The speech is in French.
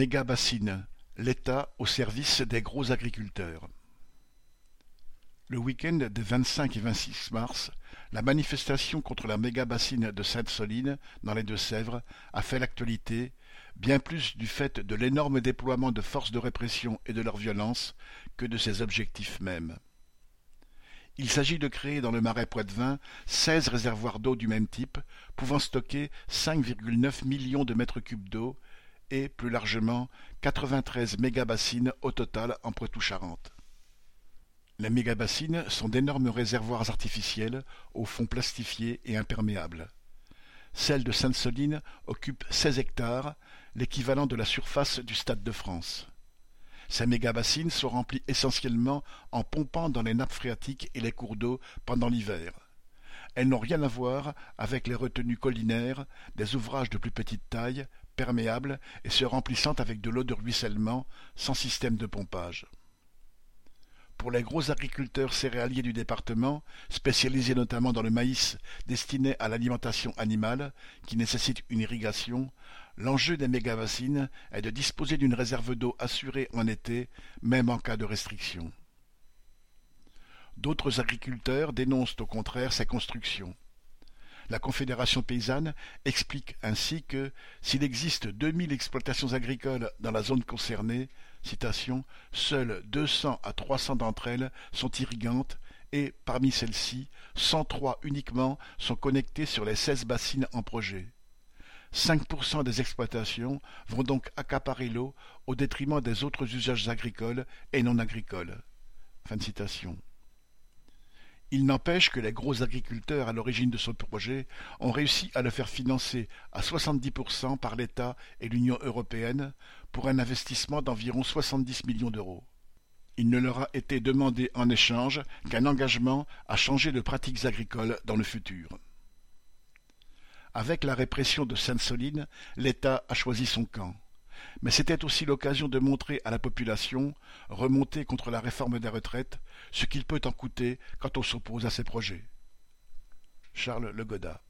Méga-bassines, l'État au service des gros agriculteurs. Le week-end des vingt-cinq et vingt-six mars, la manifestation contre la méga-bassine de Sainte-Soline, dans les Deux-Sèvres, a fait l'actualité, bien plus du fait de l'énorme déploiement de forces de répression et de leur violence que de ses objectifs mêmes. Il s'agit de créer dans le marais poitevin seize réservoirs d'eau du même type, pouvant stocker 5,9 millions de mètres cubes d'eau et, plus largement, 93 mégabassines au total en Poitou-Charentes. Les mégabassines sont d'énormes réservoirs artificiels au fond plastifié et imperméable. Celle de Sainte-Soline occupe 16 hectares, l'équivalent de la surface du Stade de France. Ces mégabassines sont remplies essentiellement en pompant dans les nappes phréatiques et les cours d'eau pendant l'hiver. Elles n'ont rien à voir avec les retenues collinaires, des ouvrages de plus petite taille, et se remplissant avec de l'eau de ruissellement, sans système de pompage. Pour les gros agriculteurs céréaliers du département, spécialisés notamment dans le maïs destiné à l'alimentation animale, qui nécessite une irrigation, l'enjeu des mégabassines est de disposer d'une réserve d'eau assurée en été, même en cas de restriction. D'autres agriculteurs dénoncent au contraire ces constructions. La Confédération paysanne explique ainsi que s'il existe deux mille exploitations agricoles dans la zone concernée, citation, seules deux cents à trois cents d'entre elles sont irrigantes et, parmi celles-ci, cent trois uniquement sont connectées sur les seize bassines en projet. Cinq pour cent des exploitations vont donc accaparer l'eau au détriment des autres usages agricoles et non agricoles. Fin citation. Il n'empêche que les gros agriculteurs à l'origine de ce projet ont réussi à le faire financer à 70% par l'État et l'Union européenne pour un investissement d'environ 70 millions d'euros. Il ne leur a été demandé en échange qu'un engagement à changer de pratiques agricoles dans le futur. Avec la répression de Sainte-Soline, l'État a choisi son camp mais c'était aussi l'occasion de montrer à la population, remontée contre la réforme des retraites, ce qu'il peut en coûter quand on s'oppose à ces projets. Charles Legoda